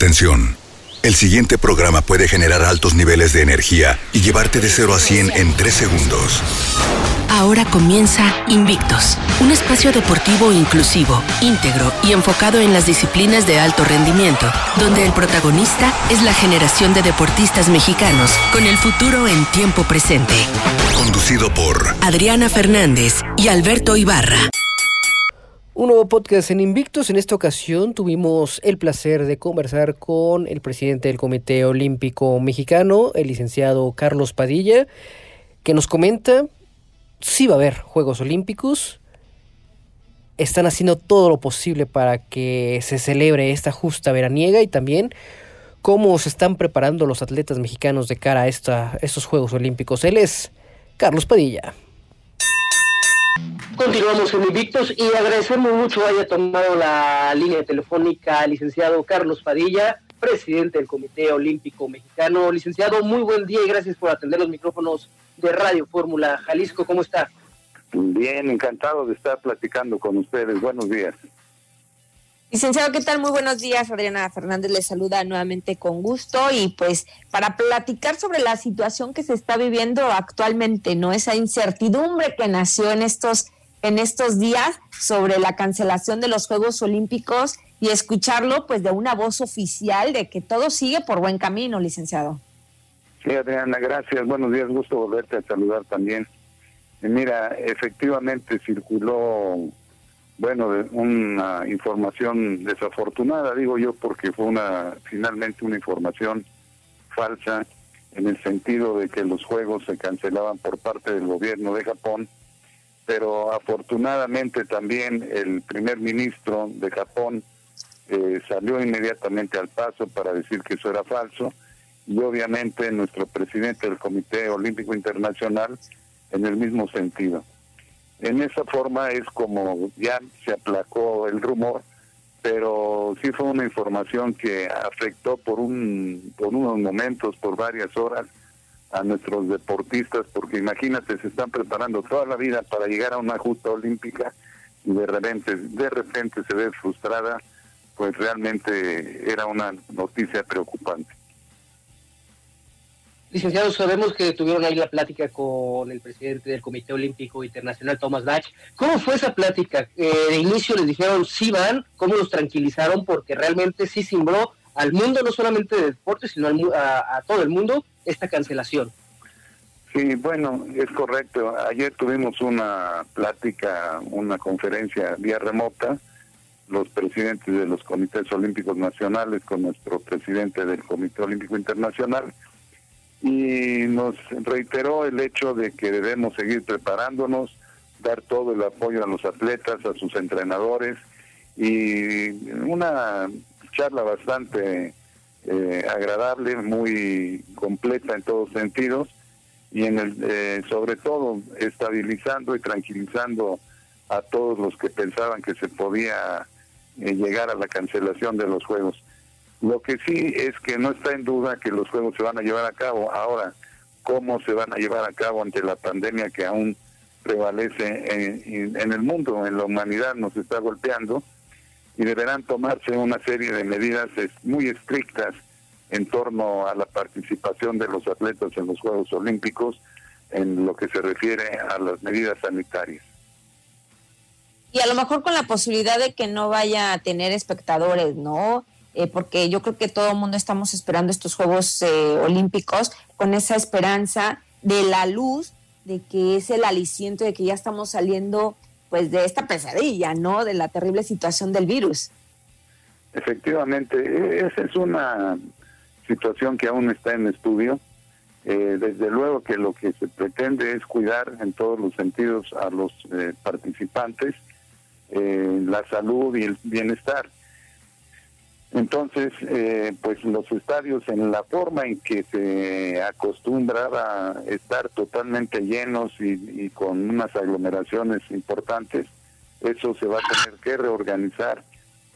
Atención. El siguiente programa puede generar altos niveles de energía y llevarte de 0 a 100 en 3 segundos. Ahora comienza Invictos, un espacio deportivo inclusivo, íntegro y enfocado en las disciplinas de alto rendimiento, donde el protagonista es la generación de deportistas mexicanos con el futuro en tiempo presente. Conducido por Adriana Fernández y Alberto Ibarra. Un nuevo podcast en Invictus. En esta ocasión tuvimos el placer de conversar con el presidente del Comité Olímpico Mexicano, el licenciado Carlos Padilla, que nos comenta si va a haber Juegos Olímpicos. Están haciendo todo lo posible para que se celebre esta justa veraniega y también cómo se están preparando los atletas mexicanos de cara a, estos Juegos Olímpicos. Él es Carlos Padilla. Continuamos en Invictos y agradecemos mucho haya tomado la línea telefónica al licenciado Carlos Padilla, presidente del Comité Olímpico Mexicano. Licenciado, muy buen día y gracias por atender los micrófonos de Radio Fórmula Jalisco. ¿Cómo está? Bien, encantado de estar platicando con ustedes. Buenos días. Licenciado, ¿qué tal? Muy buenos días. Adriana Fernández le saluda nuevamente con gusto y pues para platicar sobre la situación que se está viviendo actualmente, ¿no? Esa incertidumbre que nació en estos en estos días sobre la cancelación de los Juegos Olímpicos y escucharlo pues de una voz oficial de que todo sigue por buen camino, licenciado. Sí, Adriana, gracias. Buenos días, gusto volverte a saludar también. mira, efectivamente circuló, bueno, una información desafortunada, digo yo, porque fue una finalmente una información falsa en el sentido de que los Juegos se cancelaban por parte del gobierno de Japón pero afortunadamente también el primer ministro de Japón eh, salió inmediatamente al paso para decir que eso era falso y obviamente nuestro presidente del Comité Olímpico Internacional en el mismo sentido. En esa forma es como ya se aplacó el rumor, pero sí fue una información que afectó por un por unos momentos, por varias horas a nuestros deportistas, porque imagínate, se están preparando toda la vida para llegar a una justa olímpica y de repente, de repente se ve frustrada, pues realmente era una noticia preocupante. Licenciado, sabemos que tuvieron ahí la plática con el presidente del Comité Olímpico Internacional, Thomas Bach. ¿Cómo fue esa plática? Eh, de inicio les dijeron sí van, ¿cómo los tranquilizaron? Porque realmente sí simbró al mundo, no solamente de deporte, sino a todo el mundo, esta cancelación. Sí, bueno, es correcto. Ayer tuvimos una plática, una conferencia vía remota, los presidentes de los comités olímpicos nacionales con nuestro presidente del Comité Olímpico Internacional y nos reiteró el hecho de que debemos seguir preparándonos, dar todo el apoyo a los atletas, a sus entrenadores y una charla bastante eh, agradable, muy completa en todos sentidos y en el, eh, sobre todo estabilizando y tranquilizando a todos los que pensaban que se podía eh, llegar a la cancelación de los juegos. Lo que sí es que no está en duda que los juegos se van a llevar a cabo. Ahora, ¿cómo se van a llevar a cabo ante la pandemia que aún prevalece en, en el mundo, en la humanidad nos está golpeando? Y deberán tomarse una serie de medidas muy estrictas en torno a la participación de los atletas en los Juegos Olímpicos en lo que se refiere a las medidas sanitarias. Y a lo mejor con la posibilidad de que no vaya a tener espectadores, ¿no? Eh, porque yo creo que todo el mundo estamos esperando estos Juegos eh, Olímpicos con esa esperanza de la luz, de que es el aliciento de que ya estamos saliendo pues de esta pesadilla, ¿no? De la terrible situación del virus. Efectivamente, e-, esa es una situación que aún está en estudio. Eh, desde luego que lo que se pretende es cuidar en todos los sentidos a los eh, participantes, eh, la salud y el bienestar. Entonces, eh, pues los estadios en la forma en que se acostumbraba a estar totalmente llenos y, con unas aglomeraciones importantes, eso se va a tener que reorganizar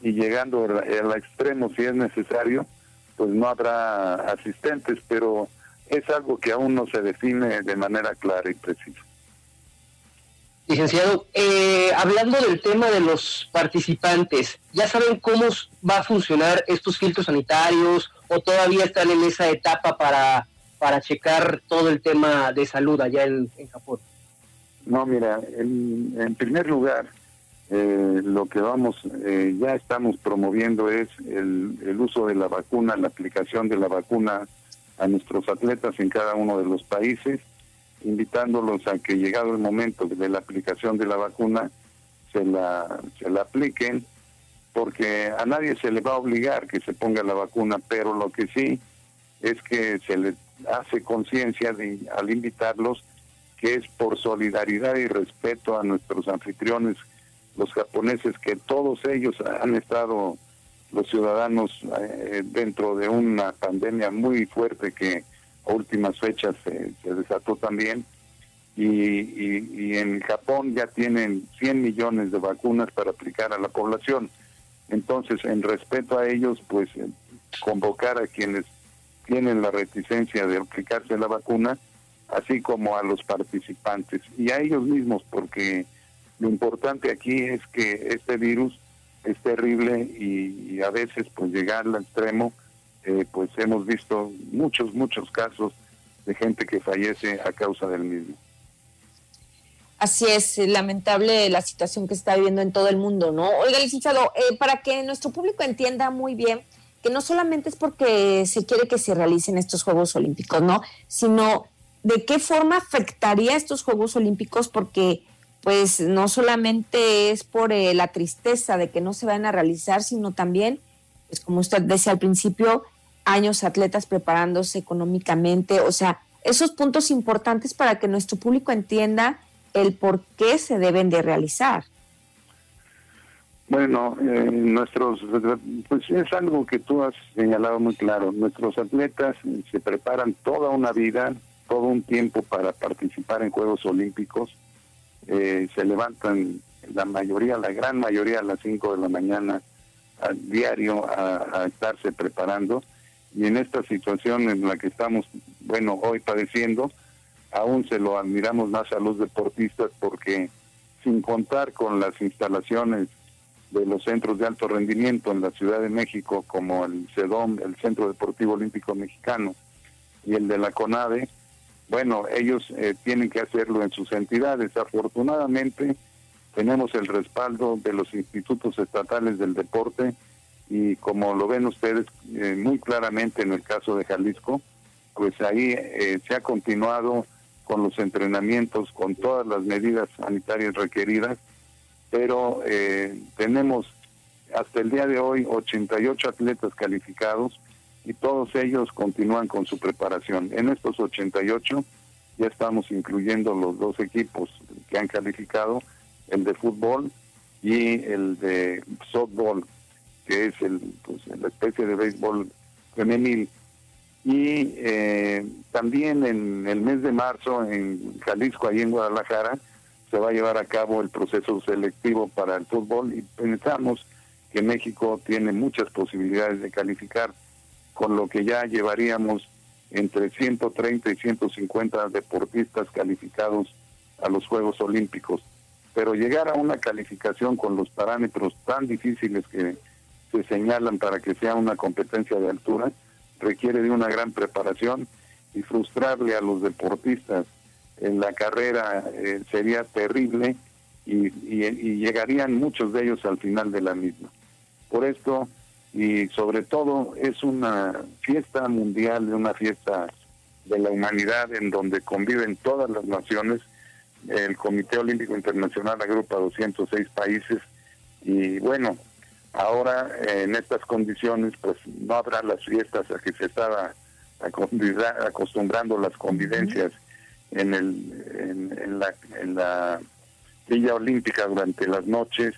y llegando al extremo si es necesario, pues no habrá asistentes, pero es algo que aún no se define de manera clara y precisa. Licenciado, eh, hablando del tema de los participantes, ¿ya saben cómo va a funcionar estos filtros sanitarios o todavía están en esa etapa para, para checar todo el tema de salud allá en, Japón? No, mira, en, primer lugar, eh, lo que vamos, eh, ya estamos promoviendo es el, el uso de la vacuna, la aplicación de la vacuna a nuestros atletas en cada uno de los países invitándolos a que llegado el momento de la aplicación de la vacuna se la, se la apliquen, porque a nadie se le va a obligar que se ponga la vacuna, pero lo que sí es que se le hace conciencia al invitarlos que es por solidaridad y respeto a nuestros anfitriones, los japoneses, que todos ellos han estado, los ciudadanos, eh, dentro de una pandemia muy fuerte que últimas fechas se, desató también. Y, y, en Japón ya tienen 100 millones de vacunas para aplicar a la población. Entonces, en respeto a ellos, pues eh, convocar a quienes tienen la reticencia de aplicarse la vacuna, así como a los participantes y a ellos mismos, porque lo importante aquí es que este virus es terrible y, y a veces pues llegar al extremo eh, pues hemos visto muchos, muchos casos de gente que fallece a causa del mismo. Así es, lamentable la situación que está viviendo en todo el mundo, ¿no? Oiga, licenciado, eh, para que nuestro público entienda muy bien que no solamente es porque se quiere que se realicen estos Juegos Olímpicos, ¿no? Sino de qué forma afectaría estos Juegos Olímpicos porque pues no solamente es por eh, la tristeza de que no se van a realizar, sino también, pues como usted decía al principio, años atletas preparándose económicamente, o sea, esos puntos importantes para que nuestro público entienda el por qué se deben de realizar. Bueno, eh, nuestros, pues es algo que tú has señalado muy claro. Nuestros atletas se preparan toda una vida, todo un tiempo para participar en Juegos Olímpicos. Eh, se levantan la mayoría, la gran mayoría a las 5 de la mañana a diario a estarse preparando y en esta situación en la que estamos, bueno, hoy padeciendo, aún se lo admiramos más a los deportistas porque sin contar con las instalaciones de los centros de alto rendimiento en la Ciudad de México, como el CEDOM, el Centro Deportivo Olímpico Mexicano, y el de la CONADE, bueno, ellos eh, tienen que hacerlo en sus entidades. Afortunadamente, tenemos el respaldo de los institutos estatales del deporte y como lo ven ustedes eh, muy claramente en el caso de Jalisco, pues ahí eh, se ha continuado con los entrenamientos, con todas las medidas sanitarias requeridas, pero eh, tenemos hasta el día de hoy 88 atletas calificados y todos ellos continúan con su preparación. En estos 88 ya estamos incluyendo los dos equipos que han calificado, el de fútbol y el de softball que es el, pues, la especie de béisbol femenil. Y eh, también en el mes de marzo en Jalisco, ahí en Guadalajara, se va a llevar a cabo el proceso selectivo para el fútbol y pensamos que México tiene muchas posibilidades de calificar, con lo que ya llevaríamos entre 130 y 150 deportistas calificados a los Juegos Olímpicos. Pero llegar a una calificación con los parámetros tan difíciles que se señalan para que sea una competencia de altura requiere de una gran preparación y frustrarle a los deportistas en la carrera eh, sería terrible y, llegarían muchos de ellos al final de la misma. Por esto, y sobre todo, es una fiesta mundial, una fiesta de la humanidad en donde conviven todas las naciones. El Comité Olímpico Internacional agrupa 206 países y bueno, Ahora, en estas condiciones, pues no habrá las fiestas a que se estaba acostumbrando las convivencias en, el, en, la, en la Villa Olímpica durante las noches,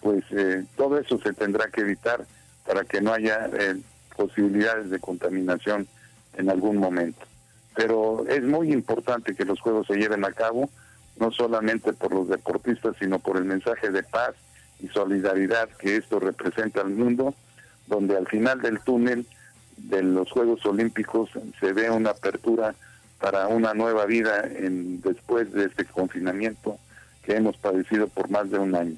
pues eh, todo eso se tendrá que evitar para que no haya eh, posibilidades de contaminación en algún momento. Pero es muy importante que los juegos se lleven a cabo, no solamente por los deportistas, sino por el mensaje de paz y solidaridad que esto representa al mundo, donde al final del túnel de los Juegos Olímpicos se ve una apertura para una nueva vida en, después de este confinamiento que hemos padecido por más de un año.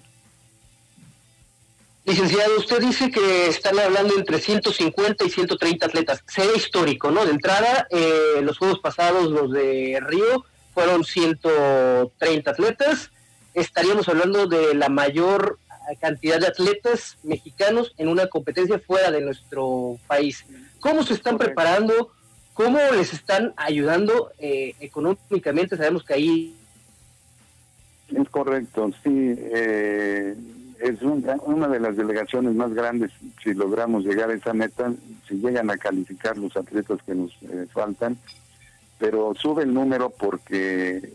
Licenciado, usted dice que están hablando entre 150 y 130 atletas. Sería histórico, ¿no? De entrada, eh, los juegos pasados, los de Río, fueron 130 atletas. Estaríamos hablando de la mayor cantidad de atletas mexicanos en una competencia fuera de nuestro país. ¿Cómo se están preparando? ¿Cómo les están ayudando eh, económicamente? Sabemos que ahí... Es correcto, sí. Eh, es una de las delegaciones más grandes si logramos llegar a esa meta, si llegan a calificar los atletas que nos eh, faltan, pero sube el número porque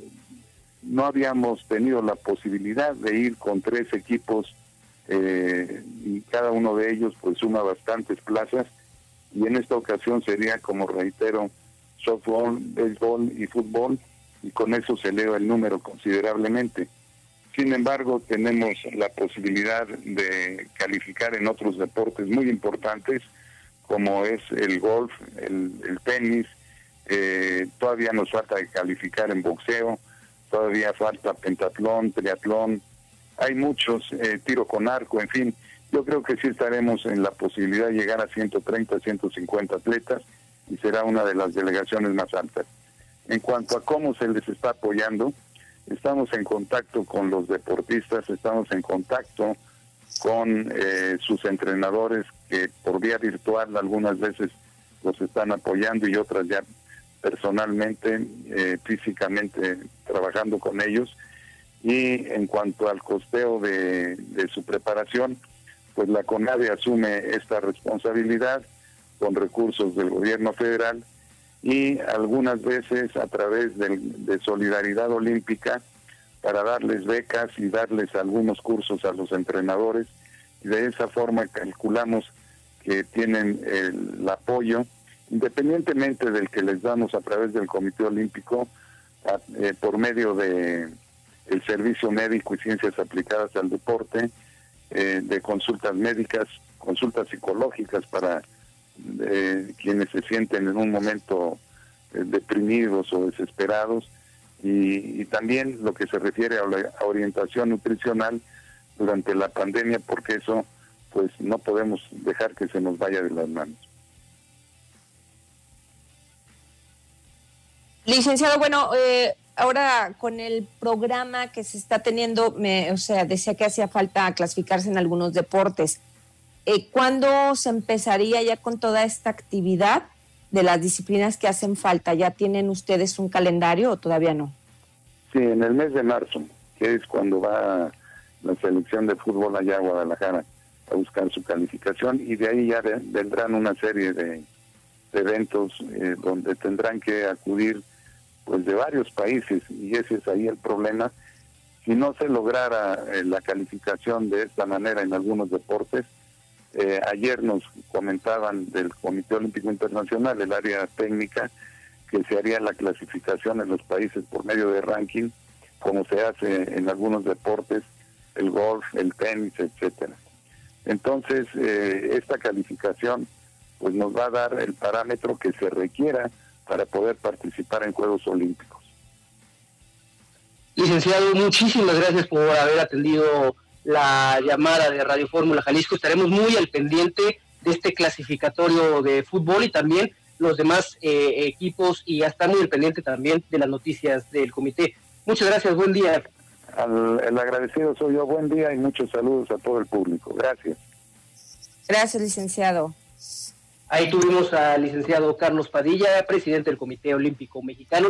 no habíamos tenido la posibilidad de ir con tres equipos eh, y cada uno de ellos pues suma bastantes plazas y en esta ocasión sería como reitero softball, béisbol y fútbol y con eso se eleva el número considerablemente. Sin embargo, tenemos la posibilidad de calificar en otros deportes muy importantes, como es el golf, el, tenis, eh, todavía nos falta calificar en boxeo, todavía falta pentatlón, triatlón, hay muchos, eh, tiro con arco, en fin, yo creo que sí estaremos en la posibilidad de llegar a 130, 150 atletas y será una de las delegaciones más altas. En cuanto a cómo se les está apoyando, estamos en contacto con los deportistas, estamos en contacto con eh, sus entrenadores que por vía virtual algunas veces los están apoyando y otras ya personalmente, eh, físicamente trabajando con ellos. Y en cuanto al costeo de, su preparación, pues la CONADE asume esta responsabilidad con recursos del gobierno federal y algunas veces a través de, Solidaridad Olímpica para darles becas y darles algunos cursos a los entrenadores y de esa forma calculamos que tienen el, apoyo independientemente del que les damos a través del Comité Olímpico eh, por medio de el servicio médico y ciencias aplicadas al deporte eh, de consultas médicas consultas psicológicas para quienes se sienten en un momento eh, deprimidos o desesperados y, también lo que se refiere a la orientación nutricional durante la pandemia porque eso pues no podemos dejar que se nos vaya de las manos. Licenciado, bueno, eh, ahora con el programa que se está teniendo, me, o sea, decía que hacía falta clasificarse en algunos deportes. Eh, ¿Cuándo se empezaría ya con toda esta actividad de las disciplinas que hacen falta? ¿Ya tienen ustedes un calendario o todavía no? Sí, en el mes de marzo, que es cuando va la selección de fútbol allá a Guadalajara a buscar su calificación y de ahí ya vendrán una serie de, eventos eh, donde tendrán que acudir pues de varios países y ese es ahí el problema. Si no se lograra eh, la calificación de esta manera en algunos deportes, eh, ayer nos comentaban del Comité Olímpico Internacional, el área técnica, que se haría la clasificación en los países por medio de ranking, como se hace en algunos deportes, el golf, el tenis, etcétera. Entonces, eh, esta calificación pues nos va a dar el parámetro que se requiera para poder participar en Juegos Olímpicos. Licenciado, muchísimas gracias por haber atendido la llamada de Radio Fórmula Jalisco. Estaremos muy al pendiente de este clasificatorio de fútbol y también los demás eh, equipos y hasta muy al pendiente también de las noticias del comité. Muchas gracias, buen día. el agradecido soy yo, buen día y muchos saludos a todo el público. Gracias. Gracias, licenciado. Ahí tuvimos al licenciado Carlos Padilla, presidente del Comité Olímpico Mexicano.